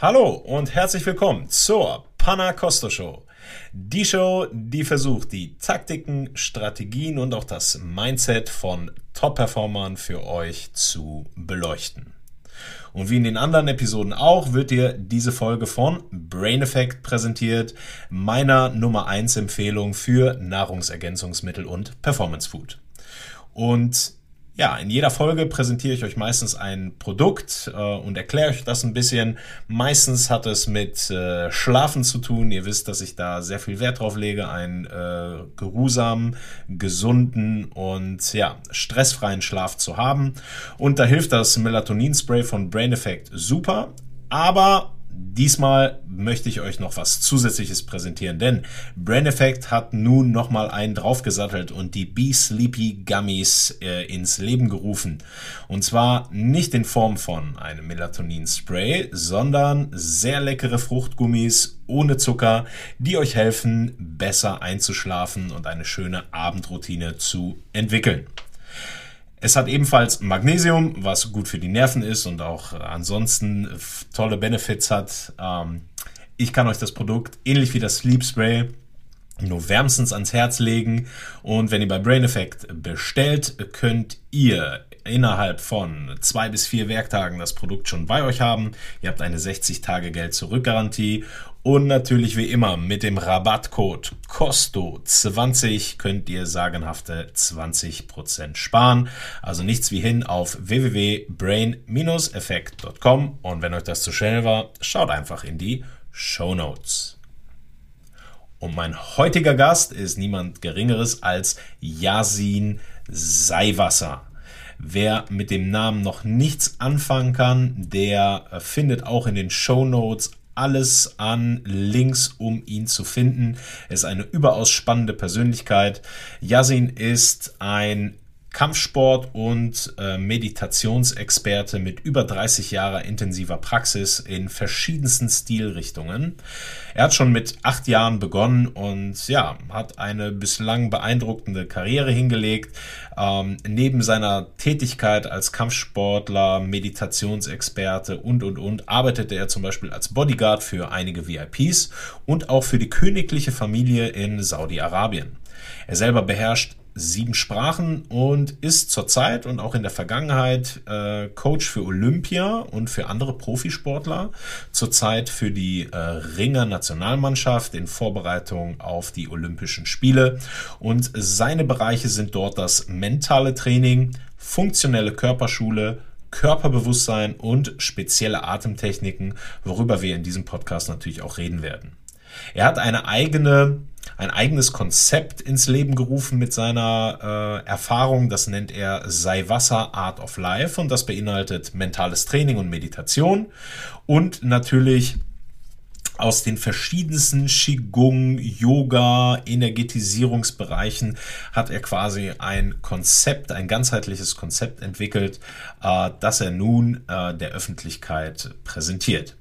Hallo und herzlich willkommen zur Panna Costa Show. Die Show, die versucht, die Taktiken, Strategien und auch das Mindset von Top-Performern für euch zu beleuchten. Und wie in den anderen Episoden auch, wird dir diese Folge von Brain Effect präsentiert, meiner Nummer 1 Empfehlung für Nahrungsergänzungsmittel und Performance Food. Und ja, in jeder Folge präsentiere ich euch meistens ein Produkt äh, und erkläre euch das ein bisschen. Meistens hat es mit äh, Schlafen zu tun. Ihr wisst, dass ich da sehr viel Wert drauf lege, einen äh, geruhsamen, gesunden und ja, stressfreien Schlaf zu haben. Und da hilft das Melatonin-Spray von Brain Effect super. Aber Diesmal möchte ich euch noch was Zusätzliches präsentieren, denn Brain Effect hat nun nochmal einen draufgesattelt und die Be Sleepy Gummies äh, ins Leben gerufen. Und zwar nicht in Form von einem Melatonin-Spray, sondern sehr leckere Fruchtgummis ohne Zucker, die euch helfen, besser einzuschlafen und eine schöne Abendroutine zu entwickeln. Es hat ebenfalls Magnesium, was gut für die Nerven ist und auch ansonsten tolle Benefits hat. Ähm, ich kann euch das Produkt ähnlich wie das Sleep Spray nur wärmstens ans Herz legen. Und wenn ihr bei Brain Effect bestellt, könnt ihr innerhalb von zwei bis vier Werktagen das Produkt schon bei euch haben. Ihr habt eine 60 Tage Geld zurück Garantie und natürlich wie immer mit dem Rabattcode COSTO20 könnt ihr sagenhafte 20% sparen. Also nichts wie hin auf www.brain-effekt.com und wenn euch das zu schnell war, schaut einfach in die Show Notes. Und mein heutiger Gast ist niemand Geringeres als Yasin Seiwasser. Wer mit dem Namen noch nichts anfangen kann, der findet auch in den Show Notes alles an Links, um ihn zu finden. Er ist eine überaus spannende Persönlichkeit. Yasin ist ein Kampfsport- und äh, Meditationsexperte mit über 30 Jahre intensiver Praxis in verschiedensten Stilrichtungen. Er hat schon mit acht Jahren begonnen und ja, hat eine bislang beeindruckende Karriere hingelegt. Ähm, neben seiner Tätigkeit als Kampfsportler, Meditationsexperte und und und arbeitete er zum Beispiel als Bodyguard für einige VIPs und auch für die königliche Familie in Saudi-Arabien. Er selber beherrscht sieben Sprachen und ist zurzeit und auch in der Vergangenheit äh, Coach für Olympia und für andere Profisportler. Zurzeit für die äh, Ringer Nationalmannschaft in Vorbereitung auf die Olympischen Spiele. Und seine Bereiche sind dort das mentale Training, funktionelle Körperschule, Körperbewusstsein und spezielle Atemtechniken, worüber wir in diesem Podcast natürlich auch reden werden. Er hat eine eigene ein eigenes Konzept ins Leben gerufen mit seiner äh, Erfahrung. Das nennt er Sei Wasser Art of Life und das beinhaltet mentales Training und Meditation und natürlich aus den verschiedensten Qigong, Yoga, Energetisierungsbereichen hat er quasi ein Konzept, ein ganzheitliches Konzept entwickelt, äh, das er nun äh, der Öffentlichkeit präsentiert.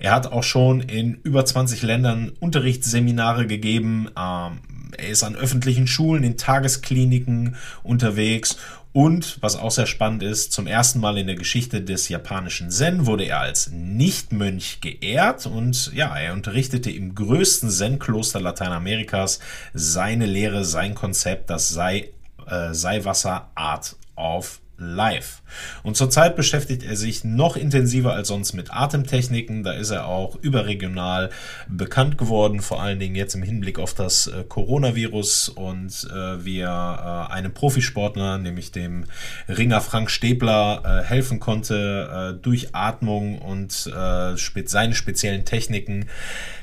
Er hat auch schon in über 20 Ländern Unterrichtsseminare gegeben. Ähm, er ist an öffentlichen Schulen, in Tageskliniken unterwegs. Und was auch sehr spannend ist, zum ersten Mal in der Geschichte des japanischen Zen wurde er als Nichtmönch geehrt. Und ja, er unterrichtete im größten Zen-Kloster Lateinamerikas. Seine Lehre, sein Konzept, das sei, äh, sei Wasser Art of live. Und zurzeit beschäftigt er sich noch intensiver als sonst mit Atemtechniken. Da ist er auch überregional bekannt geworden, vor allen Dingen jetzt im Hinblick auf das äh, Coronavirus und äh, wie er äh, einem Profisportler, nämlich dem Ringer Frank Stäbler, äh, helfen konnte äh, durch Atmung und äh, seine speziellen Techniken.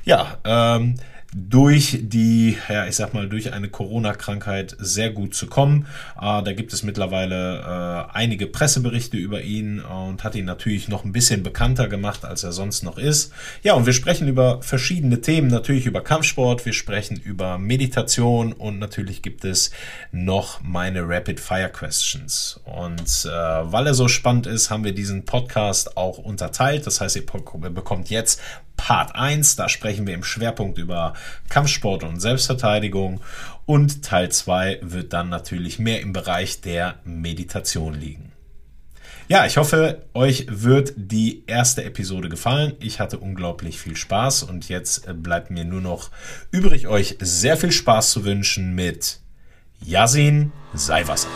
Ja, ähm, durch die, ja, ich sag mal, durch eine Corona-Krankheit sehr gut zu kommen. Äh, da gibt es mittlerweile äh, einige Presseberichte über ihn und hat ihn natürlich noch ein bisschen bekannter gemacht, als er sonst noch ist. Ja, und wir sprechen über verschiedene Themen, natürlich über Kampfsport, wir sprechen über Meditation und natürlich gibt es noch meine Rapid Fire Questions. Und äh, weil er so spannend ist, haben wir diesen Podcast auch unterteilt. Das heißt, ihr bekommt jetzt Part 1. Da sprechen wir im Schwerpunkt über Kampfsport und Selbstverteidigung. Und Teil 2 wird dann natürlich mehr im Bereich der Meditation liegen. Ja, ich hoffe, euch wird die erste Episode gefallen. Ich hatte unglaublich viel Spaß und jetzt bleibt mir nur noch übrig, euch sehr viel Spaß zu wünschen mit Yasin Seiwasser.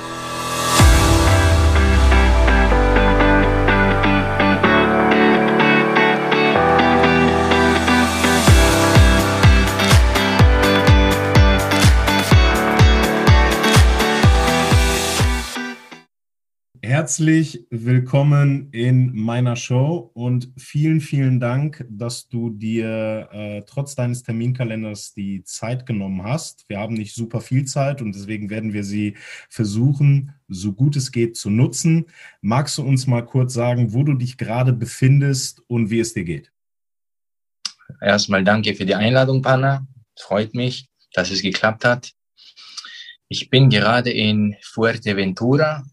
Herzlich willkommen in meiner Show und vielen, vielen Dank, dass du dir äh, trotz deines Terminkalenders die Zeit genommen hast. Wir haben nicht super viel Zeit und deswegen werden wir sie versuchen, so gut es geht, zu nutzen. Magst du uns mal kurz sagen, wo du dich gerade befindest und wie es dir geht? Erstmal danke für die Einladung, Panna. Freut mich, dass es geklappt hat. Ich bin gerade in Fuerteventura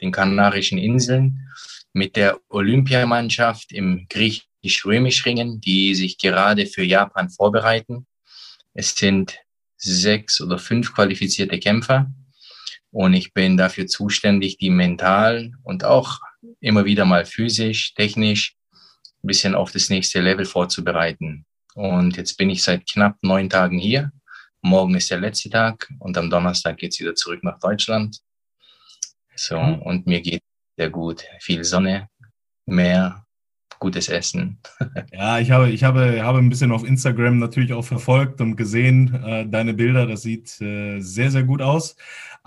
den Kanarischen Inseln, mit der Olympiamannschaft im griechisch-römisch-Ringen, die sich gerade für Japan vorbereiten. Es sind sechs oder fünf qualifizierte Kämpfer und ich bin dafür zuständig, die mental und auch immer wieder mal physisch, technisch ein bisschen auf das nächste Level vorzubereiten. Und jetzt bin ich seit knapp neun Tagen hier. Morgen ist der letzte Tag und am Donnerstag geht's wieder zurück nach Deutschland. So, mhm. und mir geht sehr gut. Viel Sonne, Meer, gutes Essen. ja, ich habe, ich habe, habe ein bisschen auf Instagram natürlich auch verfolgt und gesehen, äh, deine Bilder, das sieht äh, sehr, sehr gut aus.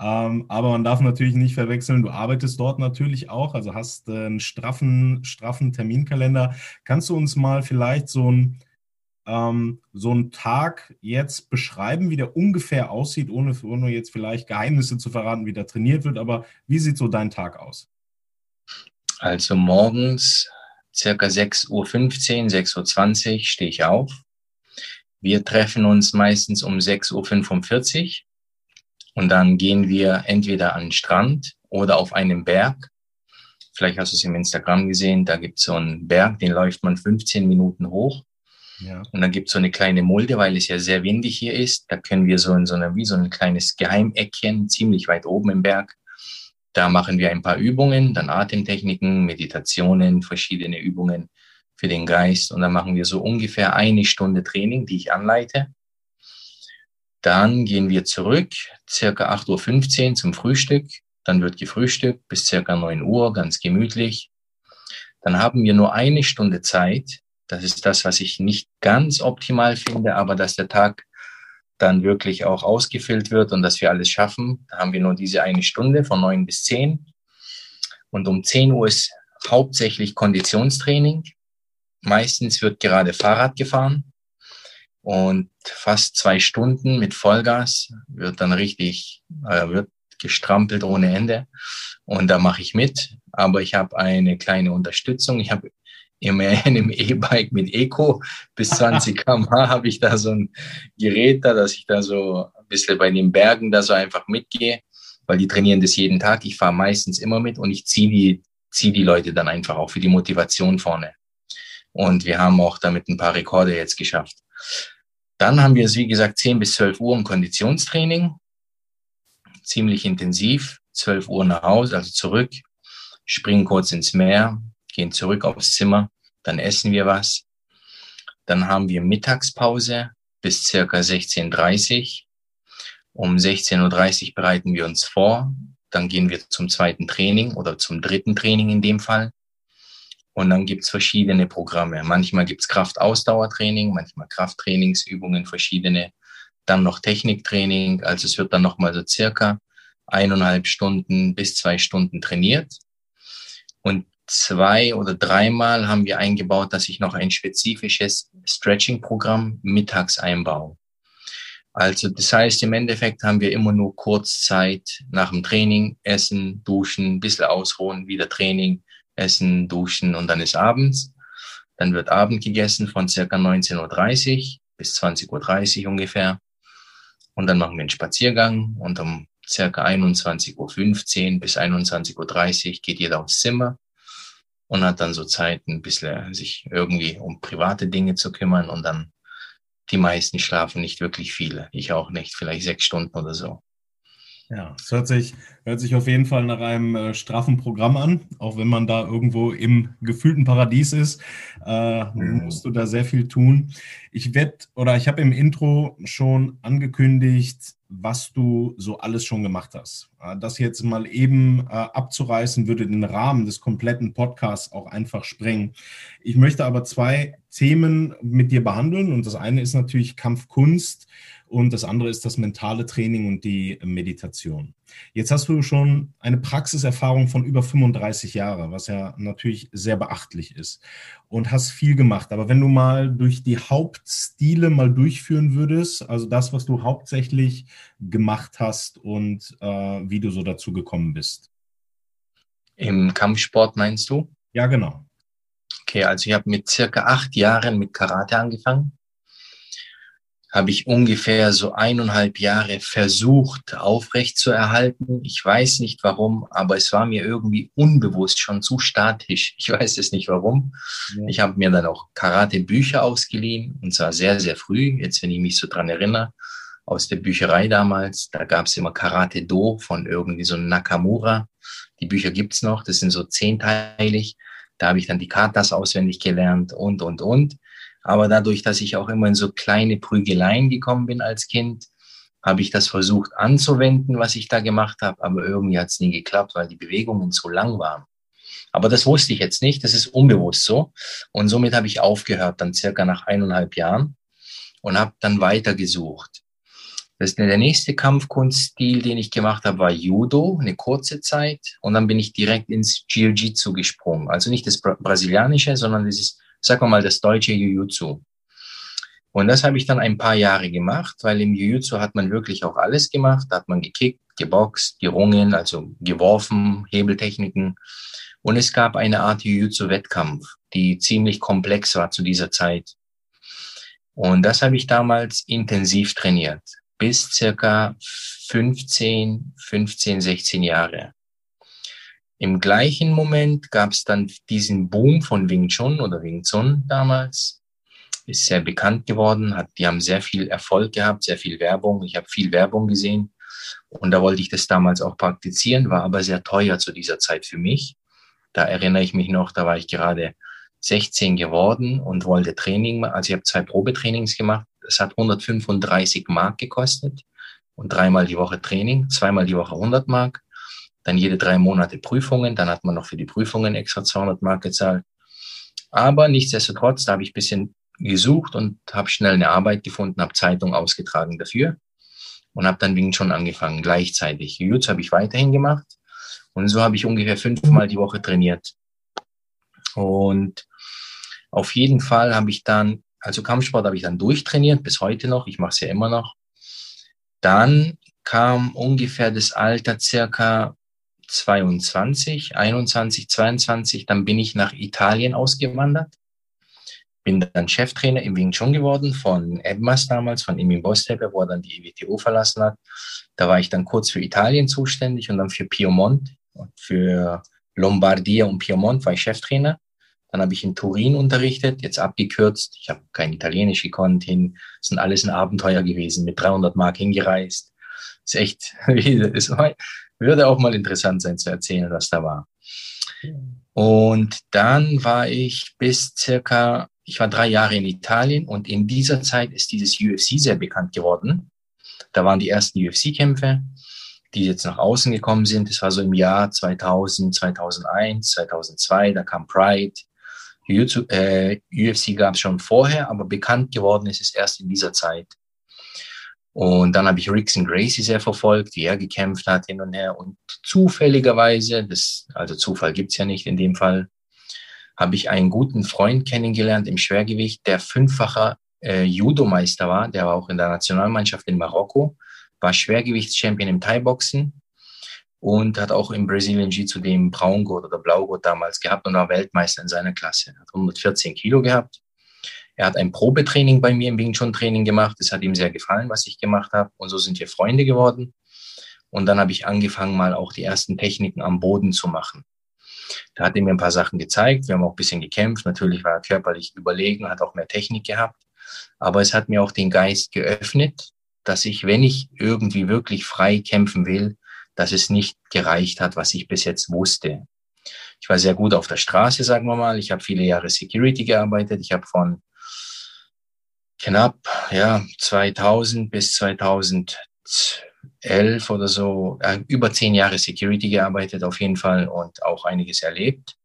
Ähm, aber man darf natürlich nicht verwechseln, du arbeitest dort natürlich auch, also hast äh, einen straffen, straffen Terminkalender. Kannst du uns mal vielleicht so ein ähm, so einen Tag jetzt beschreiben, wie der ungefähr aussieht, ohne, ohne jetzt vielleicht Geheimnisse zu verraten, wie der trainiert wird, aber wie sieht so dein Tag aus? Also morgens circa 6.15 Uhr, 6.20 Uhr stehe ich auf. Wir treffen uns meistens um 6.45 Uhr und dann gehen wir entweder an den Strand oder auf einen Berg. Vielleicht hast du es im Instagram gesehen, da gibt es so einen Berg, den läuft man 15 Minuten hoch. Ja. Und dann gibt es so eine kleine Mulde, weil es ja sehr windig hier ist. Da können wir so in so einer, wie so ein kleines Geheimeckchen, ziemlich weit oben im Berg. Da machen wir ein paar Übungen, dann Atemtechniken, Meditationen, verschiedene Übungen für den Geist. Und dann machen wir so ungefähr eine Stunde Training, die ich anleite. Dann gehen wir zurück, circa 8.15 Uhr zum Frühstück. Dann wird gefrühstückt bis circa 9 Uhr, ganz gemütlich. Dann haben wir nur eine Stunde Zeit, das ist das, was ich nicht ganz optimal finde, aber dass der Tag dann wirklich auch ausgefüllt wird und dass wir alles schaffen. Da haben wir nur diese eine Stunde von neun bis zehn. Und um zehn Uhr ist hauptsächlich Konditionstraining. Meistens wird gerade Fahrrad gefahren und fast zwei Stunden mit Vollgas wird dann richtig, äh, wird gestrampelt ohne Ende. Und da mache ich mit. Aber ich habe eine kleine Unterstützung. Ich habe in einem E-Bike mit Eco bis 20 km/h habe ich da so ein Gerät da, dass ich da so ein bisschen bei den Bergen da so einfach mitgehe, weil die trainieren das jeden Tag. Ich fahre meistens immer mit und ich ziehe die, zieh die Leute dann einfach auch für die Motivation vorne. Und wir haben auch damit ein paar Rekorde jetzt geschafft. Dann haben wir es, wie gesagt, 10 bis 12 Uhr im Konditionstraining. Ziemlich intensiv. 12 Uhr nach Hause, also zurück. Springen kurz ins Meer, gehen zurück aufs Zimmer, dann essen wir was. Dann haben wir Mittagspause bis circa 16.30 Uhr. Um 16.30 Uhr bereiten wir uns vor. Dann gehen wir zum zweiten Training oder zum dritten Training in dem Fall. Und dann gibt's verschiedene Programme. Manchmal gibt's Kraftausdauertraining, manchmal Krafttrainingsübungen, verschiedene. Dann noch Techniktraining. Also es wird dann nochmal so circa eineinhalb Stunden bis zwei Stunden trainiert. Und zwei oder dreimal haben wir eingebaut, dass ich noch ein spezifisches Stretching-Programm mittags einbaue. Also das heißt, im Endeffekt haben wir immer nur kurz Zeit nach dem Training, essen, duschen, ein bisschen ausruhen, wieder Training, essen, duschen und dann ist abends. Dann wird Abend gegessen von circa 19.30 Uhr bis 20.30 Uhr ungefähr. Und dann machen wir einen Spaziergang und um circa 21.15 Uhr bis 21.30 Uhr geht jeder aufs Zimmer und hat dann so Zeit, ein bisschen sich irgendwie um private Dinge zu kümmern und dann die meisten schlafen nicht wirklich viele. Ich auch nicht, vielleicht sechs Stunden oder so. Ja, es hört sich, hört sich auf jeden Fall nach einem äh, straffen Programm an, auch wenn man da irgendwo im gefühlten Paradies ist, äh, musst du da sehr viel tun. Ich werde oder ich habe im Intro schon angekündigt, was du so alles schon gemacht hast. Äh, das jetzt mal eben äh, abzureißen, würde den Rahmen des kompletten Podcasts auch einfach sprengen. Ich möchte aber zwei Themen mit dir behandeln und das eine ist natürlich Kampfkunst und das andere ist das mentale Training und die Meditation. Jetzt hast du schon eine Praxiserfahrung von über 35 Jahren, was ja natürlich sehr beachtlich ist und hast viel gemacht. Aber wenn du mal durch die Hauptstile mal durchführen würdest, also das, was du hauptsächlich gemacht hast und äh, wie du so dazu gekommen bist. Im Kampfsport meinst du? Ja, genau. Okay, also ich habe mit circa acht Jahren mit Karate angefangen habe ich ungefähr so eineinhalb Jahre versucht aufrecht zu erhalten. Ich weiß nicht warum, aber es war mir irgendwie unbewusst schon zu statisch. Ich weiß es nicht warum. Ja. Ich habe mir dann auch Karate-Bücher ausgeliehen und zwar sehr, sehr früh. Jetzt, wenn ich mich so dran erinnere, aus der Bücherei damals, da gab es immer Karate Do von irgendwie so Nakamura. Die Bücher gibt's noch, das sind so zehnteilig. Da habe ich dann die Katas auswendig gelernt und, und, und. Aber dadurch, dass ich auch immer in so kleine Prügeleien gekommen bin als Kind, habe ich das versucht anzuwenden, was ich da gemacht habe, aber irgendwie hat es nie geklappt, weil die Bewegungen so lang waren. Aber das wusste ich jetzt nicht, das ist unbewusst so. Und somit habe ich aufgehört, dann circa nach eineinhalb Jahren und habe dann weitergesucht. Das, der nächste Kampfkunststil, den ich gemacht habe, war Judo, eine kurze Zeit. Und dann bin ich direkt ins Jiu-Jitsu gesprungen. Also nicht das Brasilianische, sondern dieses sagen wir mal, das deutsche Jiu-Jitsu. Und das habe ich dann ein paar Jahre gemacht, weil im Jiu-Jitsu hat man wirklich auch alles gemacht. Da hat man gekickt, geboxt, gerungen, also geworfen, Hebeltechniken. Und es gab eine Art Jiu-Jitsu-Wettkampf, die ziemlich komplex war zu dieser Zeit. Und das habe ich damals intensiv trainiert, bis circa 15, 15, 16 Jahre. Im gleichen Moment gab es dann diesen Boom von Wing Chun oder Wing Chun damals. Ist sehr bekannt geworden, hat, die haben sehr viel Erfolg gehabt, sehr viel Werbung. Ich habe viel Werbung gesehen und da wollte ich das damals auch praktizieren, war aber sehr teuer zu dieser Zeit für mich. Da erinnere ich mich noch, da war ich gerade 16 geworden und wollte Training, also ich habe zwei Probetrainings gemacht. Es hat 135 Mark gekostet und dreimal die Woche Training, zweimal die Woche 100 Mark dann jede drei Monate Prüfungen, dann hat man noch für die Prüfungen extra 200 Mark gezahlt. Aber nichtsdestotrotz, da habe ich ein bisschen gesucht und habe schnell eine Arbeit gefunden, habe Zeitung ausgetragen dafür und habe dann Wing schon angefangen, gleichzeitig. Jiu-Jitsu habe ich weiterhin gemacht und so habe ich ungefähr fünfmal die Woche trainiert. Und auf jeden Fall habe ich dann, also Kampfsport habe ich dann durchtrainiert, bis heute noch, ich mache es ja immer noch. Dann kam ungefähr das Alter circa 22, 21, 22, dann bin ich nach Italien ausgewandert. Bin dann Cheftrainer im Wing Chun geworden von Edmas damals, von Emin Bostepe, wo er dann die EWTO verlassen hat. Da war ich dann kurz für Italien zuständig und dann für Piemont, für Lombardia und Piemont war ich Cheftrainer. Dann habe ich in Turin unterrichtet, jetzt abgekürzt. Ich habe kein Italienisch gekonnt hin. Das sind alles ein Abenteuer gewesen, mit 300 Mark hingereist. Ist echt, ist würde auch mal interessant sein zu erzählen, was da war. Und dann war ich bis circa, ich war drei Jahre in Italien und in dieser Zeit ist dieses UFC sehr bekannt geworden. Da waren die ersten UFC-Kämpfe, die jetzt nach außen gekommen sind. Das war so im Jahr 2000, 2001, 2002, da kam Pride. YouTube, äh, UFC gab es schon vorher, aber bekannt geworden ist es erst in dieser Zeit. Und dann habe ich Rickson Gracie sehr verfolgt, wie er gekämpft hat hin und her. Und zufälligerweise, das, also Zufall gibt's ja nicht in dem Fall, habe ich einen guten Freund kennengelernt im Schwergewicht, der fünffacher äh, Judo-Meister war. Der war auch in der Nationalmannschaft in Marokko, war Schwergewichtschampion im Thai-Boxen und hat auch im Brazilian Jiu-Jitsu den Braungurt oder Blaugurt damals gehabt und war Weltmeister in seiner Klasse. Hat 114 Kilo gehabt er hat ein Probetraining bei mir im Wing Chun Training gemacht. Es hat ihm sehr gefallen, was ich gemacht habe. Und so sind wir Freunde geworden. Und dann habe ich angefangen, mal auch die ersten Techniken am Boden zu machen. Da hat er mir ein paar Sachen gezeigt. Wir haben auch ein bisschen gekämpft. Natürlich war er körperlich überlegen, hat auch mehr Technik gehabt. Aber es hat mir auch den Geist geöffnet, dass ich, wenn ich irgendwie wirklich frei kämpfen will, dass es nicht gereicht hat, was ich bis jetzt wusste. Ich war sehr gut auf der Straße, sagen wir mal. Ich habe viele Jahre Security gearbeitet. Ich habe von knapp ja 2000 bis 2011 oder so äh, über zehn Jahre Security gearbeitet auf jeden Fall und auch einiges erlebt.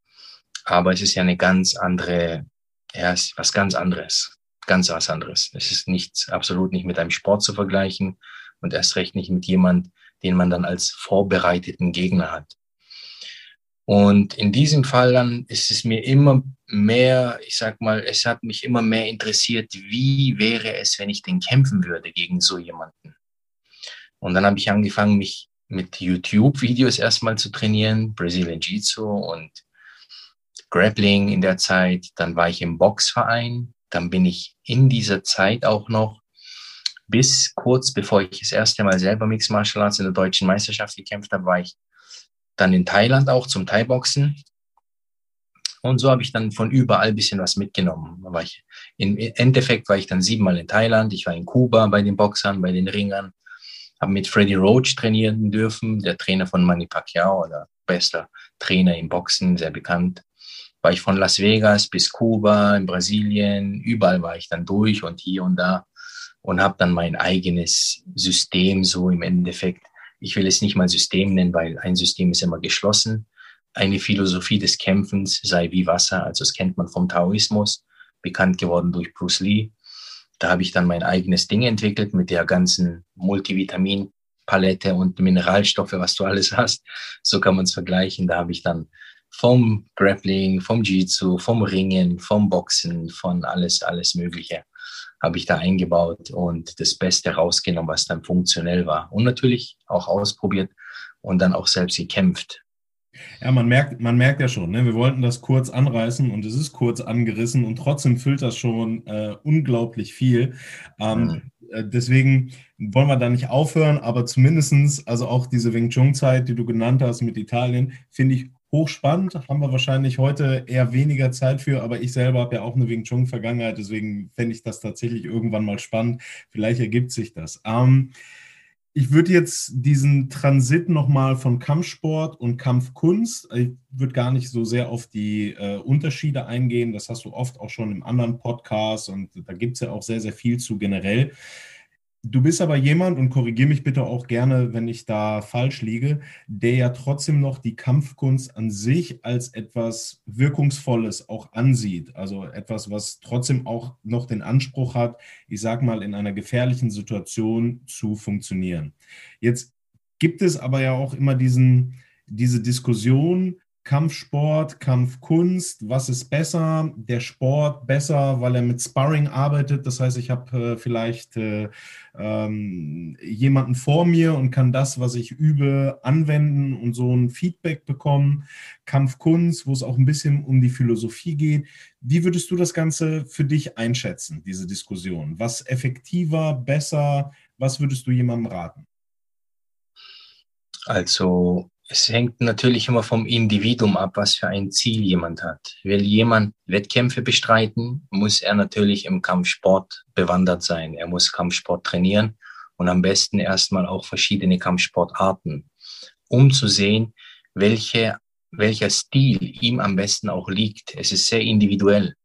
Aber es ist ja eine ganz andere, ja, es ist was ganz anderes, ganz was anderes. Es ist nichts, absolut nicht mit einem Sport zu vergleichen und erst recht nicht mit jemand, den man dann als vorbereiteten Gegner hat. Und in diesem Fall dann ist es mir immer mehr, ich sag mal, es hat mich immer mehr interessiert, wie wäre es, wenn ich denn kämpfen würde gegen so jemanden. Und dann habe ich angefangen, mich mit YouTube-Videos erstmal zu trainieren, Brazilian Jiu-Jitsu und Grappling in der Zeit. Dann war ich im Boxverein. Dann bin ich in dieser Zeit auch noch bis kurz bevor ich das erste Mal selber Mixed Martial Arts in der deutschen Meisterschaft gekämpft habe, war ich dann in Thailand auch zum Thai-Boxen. Und so habe ich dann von überall ein bisschen was mitgenommen. war ich, Im Endeffekt war ich dann siebenmal in Thailand, ich war in Kuba bei den Boxern, bei den Ringern, habe mit Freddie Roach trainieren dürfen, der Trainer von Manny Pacquiao oder bester Trainer im Boxen, sehr bekannt. War ich von Las Vegas bis Kuba, in Brasilien, überall war ich dann durch und hier und da und habe dann mein eigenes System so im Endeffekt ich will es nicht mal System nennen, weil ein System ist immer geschlossen. Eine Philosophie des Kämpfens sei wie Wasser, also das kennt man vom Taoismus, bekannt geworden durch Bruce Lee. Da habe ich dann mein eigenes Ding entwickelt mit der ganzen Multivitaminpalette und Mineralstoffe, was du alles hast. So kann man es vergleichen. Da habe ich dann vom Grappling, vom Jiu-Jitsu, vom Ringen, vom Boxen, von alles, alles Mögliche habe ich da eingebaut und das Beste rausgenommen, was dann funktionell war. Und natürlich auch ausprobiert und dann auch selbst gekämpft. Ja, man merkt, man merkt ja schon, ne? wir wollten das kurz anreißen und es ist kurz angerissen und trotzdem füllt das schon äh, unglaublich viel. Ähm, mhm. Äh, deswegen wollen wir da nicht aufhören, aber zumindestens, also auch diese Wing Chun-Zeit, die du genannt hast mit Italien, finde ich hochspannend. Haben wir wahrscheinlich heute eher weniger Zeit für, aber ich selber habe ja auch eine Wing Chun-Vergangenheit, deswegen fände ich das tatsächlich irgendwann mal spannend. Vielleicht ergibt sich das. Ähm, ich würde jetzt diesen Transit nochmal von Kampfsport und Kampfkunst, ich würde gar nicht so sehr auf die äh, Unterschiede eingehen, das hast du oft auch schon im anderen Podcast und da gibt es ja auch sehr, sehr viel zu generell. Du bist aber jemand, und korrigiere mich bitte auch gerne, wenn ich da falsch liege, der ja trotzdem noch die Kampfkunst an sich als etwas Wirkungsvolles auch ansieht. Also etwas, was trotzdem auch noch den Anspruch hat, ich sage mal, in einer gefährlichen Situation zu funktionieren. Jetzt gibt es aber ja auch immer diesen, diese Diskussion, Kampfsport, Kampfkunst, was ist besser? Der Sport besser, weil er mit Sparring arbeitet. Das heißt, ich habe äh, vielleicht äh, ähm, jemanden vor mir und kann das, was ich übe, anwenden und so ein Feedback bekommen. Kampfkunst, wo es auch ein bisschen um die Philosophie geht. Wie würdest du das Ganze für dich einschätzen, diese Diskussion? Was effektiver, besser? Was würdest du jemandem raten? Also es hängt natürlich immer vom Individuum ab, was für ein Ziel jemand hat. Will jemand Wettkämpfe bestreiten, muss er natürlich im Kampfsport bewandert sein. Er muss Kampfsport trainieren und am besten erstmal auch verschiedene Kampfsportarten, um zu sehen, welche, welcher Stil ihm am besten auch liegt. Es ist sehr individuell.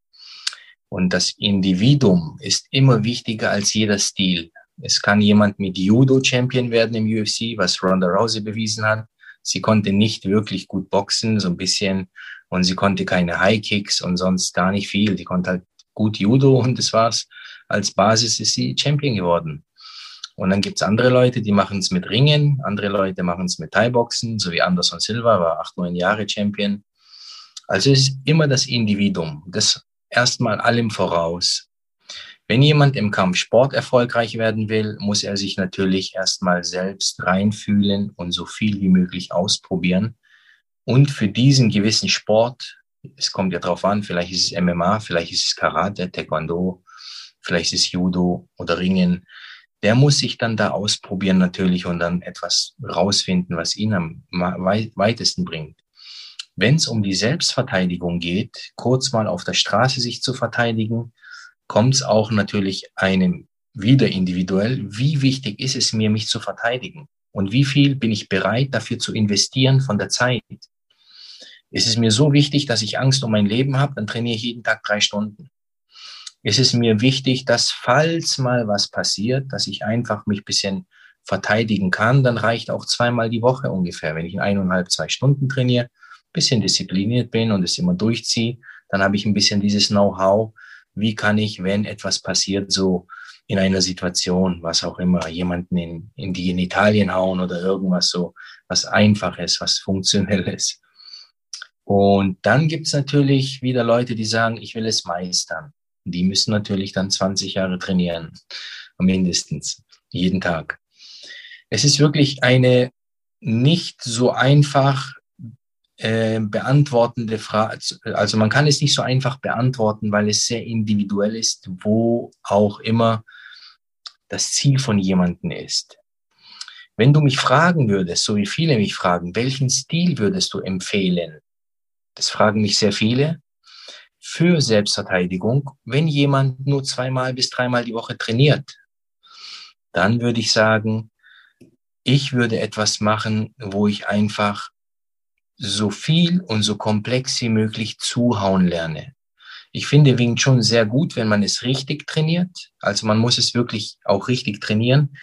Und das Individuum ist immer wichtiger als jeder Stil. Es kann jemand mit Judo Champion werden im UFC, was Ronda Rousey bewiesen hat. Sie konnte nicht wirklich gut boxen, so ein bisschen. Und sie konnte keine High Kicks und sonst gar nicht viel. Die konnte halt gut Judo und das war's. Als Basis ist sie Champion geworden. Und dann gibt's andere Leute, die machen es mit Ringen, andere Leute machen es mit Thai-Boxen, so wie Anderson Silva war acht, neun Jahre Champion. Also es ist immer das Individuum. Das erstmal allem voraus. Wenn jemand im Kampfsport erfolgreich werden will, muss er sich natürlich erstmal selbst reinfühlen und so viel wie möglich ausprobieren. Und für diesen gewissen Sport, es kommt ja drauf an, vielleicht ist es MMA, vielleicht ist es Karate, Taekwondo, vielleicht ist es Judo oder Ringen, der muss sich dann da ausprobieren natürlich und dann etwas rausfinden, was ihn am weitesten bringt. Wenn es um die Selbstverteidigung geht, kurz mal auf der Straße sich zu verteidigen, kommt es auch natürlich einem wieder individuell, wie wichtig ist es mir, mich zu verteidigen. Und wie viel bin ich bereit dafür zu investieren von der Zeit? Es ist mir so wichtig, dass ich Angst um mein Leben habe, dann trainiere ich jeden Tag drei Stunden. Es ist mir wichtig, dass falls mal was passiert, dass ich einfach mich bisschen verteidigen kann, dann reicht auch zweimal die Woche ungefähr. Wenn ich in eineinhalb, zwei Stunden trainiere, bisschen diszipliniert bin und es immer durchziehe, dann habe ich ein bisschen dieses Know-how, wie kann ich, wenn etwas passiert, so in einer Situation, was auch immer, jemanden in, in die in Italien hauen oder irgendwas so, was einfaches, was funktionell ist. Und dann gibt's natürlich wieder Leute, die sagen, ich will es meistern. Die müssen natürlich dann 20 Jahre trainieren, mindestens, jeden Tag. Es ist wirklich eine nicht so einfach äh, beantwortende Frage. Also man kann es nicht so einfach beantworten, weil es sehr individuell ist, wo auch immer das Ziel von jemandem ist. Wenn du mich fragen würdest, so wie viele mich fragen, welchen Stil würdest du empfehlen? Das fragen mich sehr viele. Für Selbstverteidigung, wenn jemand nur zweimal bis dreimal die Woche trainiert, dann würde ich sagen, ich würde etwas machen, wo ich einfach so viel und so komplex wie möglich zuhauen lerne. Ich finde Wing Chun sehr gut, wenn man es richtig trainiert. Also man muss es wirklich auch richtig trainieren.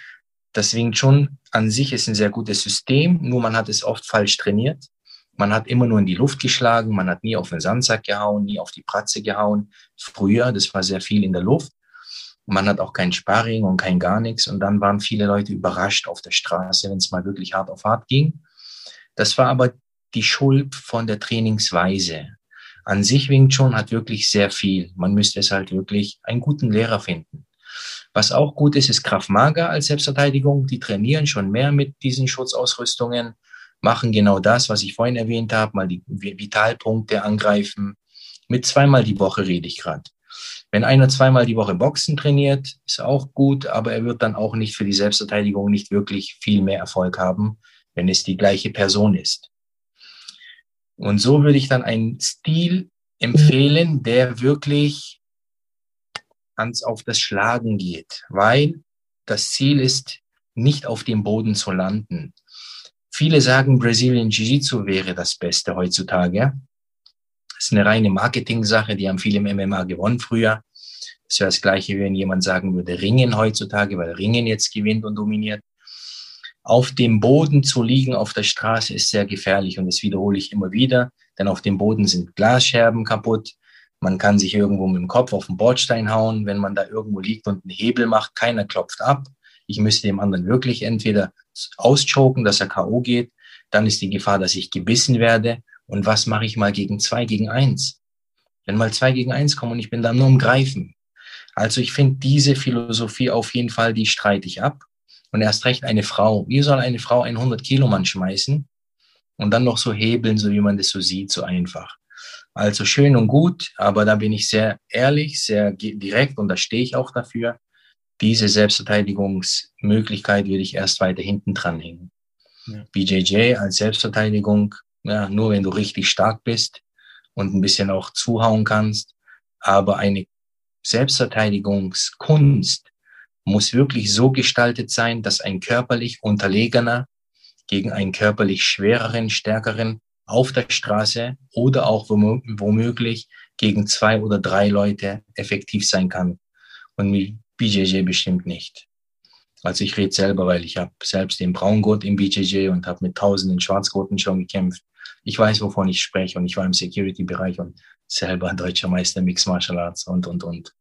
Das Wing Chun an sich ist ein sehr gutes System, nur man hat es oft falsch trainiert. Man hat immer nur in die Luft geschlagen, man hat nie auf den Sandsack gehauen, nie auf die Pratze gehauen. Früher, das war sehr viel in der Luft. Man hat auch kein Sparring und kein gar nichts. Und dann waren viele Leute überrascht auf der Straße, wenn es mal wirklich hart auf hart ging. Das war aber die Schuld von der Trainingsweise. An sich Wing Chun hat wirklich sehr viel. Man müsste es halt wirklich einen guten Lehrer finden. Was auch gut ist, ist Kraft Maga als Selbstverteidigung. Die trainieren schon mehr mit diesen Schutzausrüstungen, machen genau das, was ich vorhin erwähnt habe, mal die Vitalpunkte angreifen. Mit zweimal die Woche rede ich gerade. Wenn einer zweimal die Woche Boxen trainiert, ist auch gut, aber er wird dann auch nicht für die Selbstverteidigung nicht wirklich viel mehr Erfolg haben, wenn es die gleiche Person ist. Und so würde ich dann einen Stil empfehlen, der wirklich ganz auf das Schlagen geht, weil das Ziel ist, nicht auf dem Boden zu landen. Viele sagen, Brazilian Jiu-Jitsu wäre das Beste heutzutage. Das ist eine reine Marketing-Sache, die haben viele im MMA gewonnen früher. Das wäre das Gleiche, wenn jemand sagen würde, Ringen heutzutage, weil Ringen jetzt gewinnt und dominiert auf dem Boden zu liegen auf der Straße ist sehr gefährlich und das wiederhole ich immer wieder, denn auf dem Boden sind Glasscherben kaputt. Man kann sich irgendwo mit dem Kopf auf den Bordstein hauen, wenn man da irgendwo liegt und einen Hebel macht. Keiner klopft ab. Ich müsste dem anderen wirklich entweder auschoken, dass er K.O. geht. Dann ist die Gefahr, dass ich gebissen werde. Und was mache ich mal gegen zwei, gegen eins? Wenn mal zwei gegen eins kommen und ich bin da nur im Greifen. Also ich finde diese Philosophie auf jeden Fall, die streite ich ab. Und erst recht eine Frau. Wie soll eine Frau einen 100 Kilo Mann schmeißen und dann noch so hebeln, so wie man das so sieht, so einfach. Also schön und gut, aber da bin ich sehr ehrlich, sehr direkt und da stehe ich auch dafür. Diese Selbstverteidigungsmöglichkeit würde ich erst weiter hinten dranhängen. Ja. BJJ als Selbstverteidigung, ja, nur wenn du richtig stark bist und ein bisschen auch zuhauen kannst. Aber eine Selbstverteidigungskunst muss wirklich so gestaltet sein, dass ein körperlich unterlegener gegen einen körperlich schwereren, stärkeren auf der Straße oder auch womöglich gegen zwei oder drei Leute effektiv sein kann. Und mit BJJ bestimmt nicht. Also ich rede selber, weil ich habe selbst den Braungurt im BJJ und habe mit tausenden Schwarzgurten schon gekämpft. Ich weiß, wovon ich spreche und ich war im Security-Bereich und selber deutscher Meister Mixed Martial Arts und, und, und.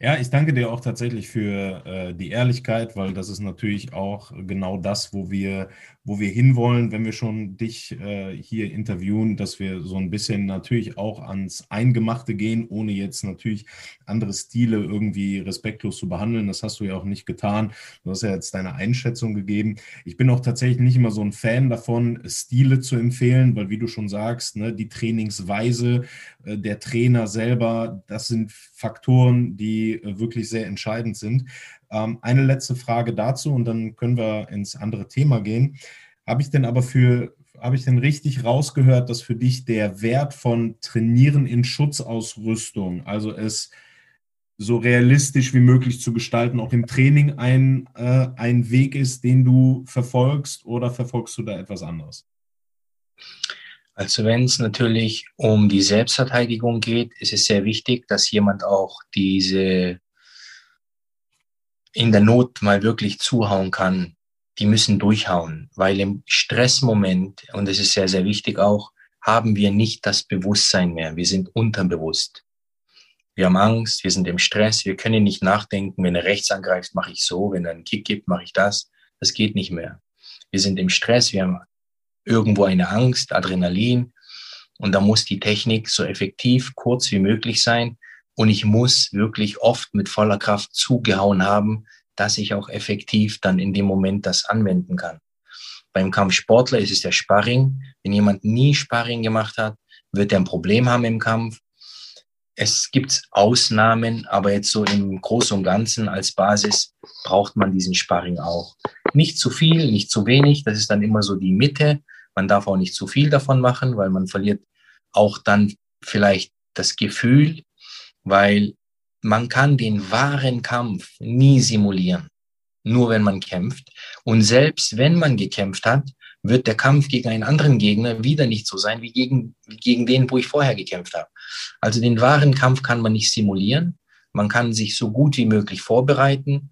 Ja, ich danke dir auch tatsächlich für äh, die Ehrlichkeit, weil das ist natürlich auch genau das, wo wir, wo wir hinwollen, wenn wir schon dich äh, hier interviewen, dass wir so ein bisschen natürlich auch ans Eingemachte gehen, ohne jetzt natürlich andere Stile irgendwie respektlos zu behandeln. Das hast du ja auch nicht getan. Du hast ja jetzt deine Einschätzung gegeben. Ich bin auch tatsächlich nicht immer so ein Fan davon, Stile zu empfehlen, weil wie du schon sagst, ne, die Trainingsweise, äh, der Trainer selber, das sind Faktoren, die äh, wirklich sehr entscheidend sind. Ähm, eine letzte Frage dazu und dann können wir ins andere Thema gehen. Habe ich denn aber für, habe ich denn richtig rausgehört, dass für dich der Wert von Trainieren in Schutzausrüstung, also es so realistisch wie möglich zu gestalten, auch im Training ein, äh, ein Weg ist, den du verfolgst oder verfolgst du da etwas anderes? Also wenn es natürlich um die Selbstverteidigung geht, ist es sehr wichtig, dass jemand auch diese in der Not mal wirklich zuhauen kann. Die müssen durchhauen, weil im Stressmoment, und es ist sehr, sehr wichtig auch, haben wir nicht das Bewusstsein mehr. Wir sind unterbewusst. Wir haben Angst, wir sind im Stress, wir können nicht nachdenken, wenn er rechts angreift, mache ich so, wenn er einen Kick gibt, mache ich das. Das geht nicht mehr. Wir sind im Stress, wir haben irgendwo eine Angst, Adrenalin. Und da muss die Technik so effektiv, kurz wie möglich sein. Und ich muss wirklich oft mit voller Kraft zugehauen haben, dass ich auch effektiv dann in dem Moment das anwenden kann. Beim Kampfsportler ist es der Sparring. Wenn jemand nie Sparring gemacht hat, wird er ein Problem haben im Kampf. Es gibt Ausnahmen, aber jetzt so im Großen und Ganzen als Basis braucht man diesen Sparring auch. Nicht zu viel, nicht zu wenig, das ist dann immer so die Mitte. Man darf auch nicht zu viel davon machen, weil man verliert auch dann vielleicht das Gefühl, weil man kann den wahren Kampf nie simulieren, nur wenn man kämpft. Und selbst wenn man gekämpft hat, wird der Kampf gegen einen anderen Gegner wieder nicht so sein wie gegen, gegen den, wo ich vorher gekämpft habe. Also den wahren Kampf kann man nicht simulieren. Man kann sich so gut wie möglich vorbereiten.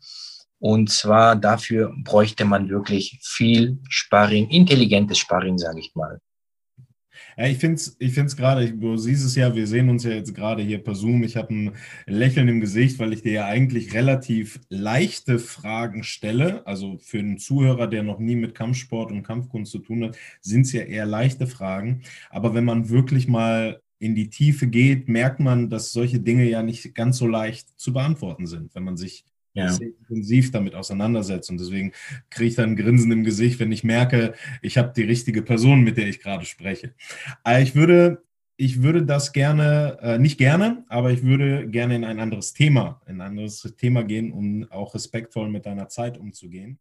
Und zwar dafür bräuchte man wirklich viel Sparring, intelligentes Sparring, sage ich mal. Ja, ich finde es ich find's gerade, du siehst es ja, wir sehen uns ja jetzt gerade hier per Zoom. Ich habe ein Lächeln im Gesicht, weil ich dir ja eigentlich relativ leichte Fragen stelle. Also für einen Zuhörer, der noch nie mit Kampfsport und Kampfkunst zu tun hat, sind es ja eher leichte Fragen. Aber wenn man wirklich mal in die Tiefe geht, merkt man, dass solche Dinge ja nicht ganz so leicht zu beantworten sind, wenn man sich ja. sehr intensiv damit auseinandersetzt. Und deswegen kriege ich dann ein Grinsen im Gesicht, wenn ich merke, ich habe die richtige Person, mit der ich gerade spreche. Aber ich würde, ich würde das gerne, äh, nicht gerne, aber ich würde gerne in ein anderes Thema, in ein anderes Thema gehen, um auch respektvoll mit deiner Zeit umzugehen.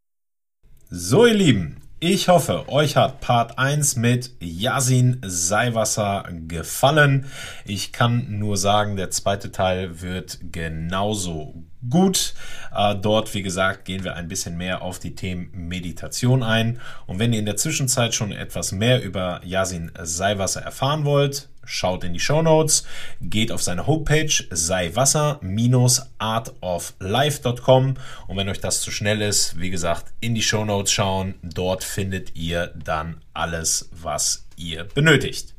So, ihr Lieben, ich hoffe, euch hat Part 1 mit Yasin Seiwasser gefallen. Ich kann nur sagen, der zweite Teil wird genauso gut. Äh, dort, wie gesagt, gehen wir ein bisschen mehr auf die Themen Meditation ein. Und wenn ihr in der Zwischenzeit schon etwas mehr über Yasin Seiwasser erfahren wollt, Schaut in die Show Notes, geht auf seine Homepage seiwasser-artoflife.com und wenn euch das zu schnell ist, wie gesagt, in die Show Notes schauen. Dort findet ihr dann alles, was ihr benötigt.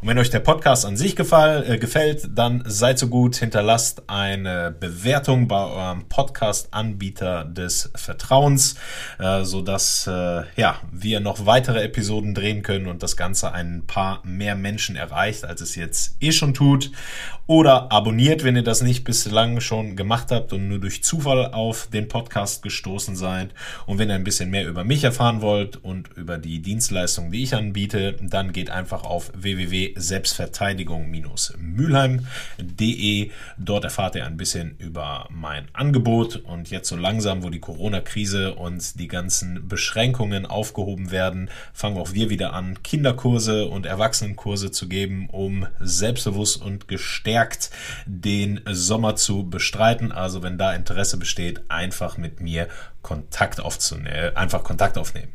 Und wenn euch der Podcast an sich gefall, äh, gefällt, dann seid so gut, hinterlasst eine Bewertung bei eurem Podcast-Anbieter des Vertrauens, äh, sodass äh, ja, wir noch weitere Episoden drehen können und das Ganze ein paar mehr Menschen erreicht, als es jetzt eh schon tut. Oder abonniert, wenn ihr das nicht bislang schon gemacht habt und nur durch Zufall auf den Podcast gestoßen seid. Und wenn ihr ein bisschen mehr über mich erfahren wollt und über die Dienstleistungen, die ich anbiete, dann geht einfach auf www.selbstverteidigung-mülheim.de. Dort erfahrt ihr ein bisschen über mein Angebot. Und jetzt so langsam, wo die Corona-Krise und die ganzen Beschränkungen aufgehoben werden, fangen auch wir wieder an, Kinderkurse und Erwachsenenkurse zu geben, um selbstbewusst und gestärkt den Sommer zu bestreiten. Also wenn da Interesse besteht, einfach mit mir Kontakt aufzunehmen, einfach Kontakt aufnehmen.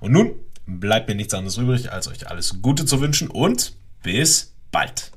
Und nun bleibt mir nichts anderes übrig, als euch alles Gute zu wünschen und bis bald.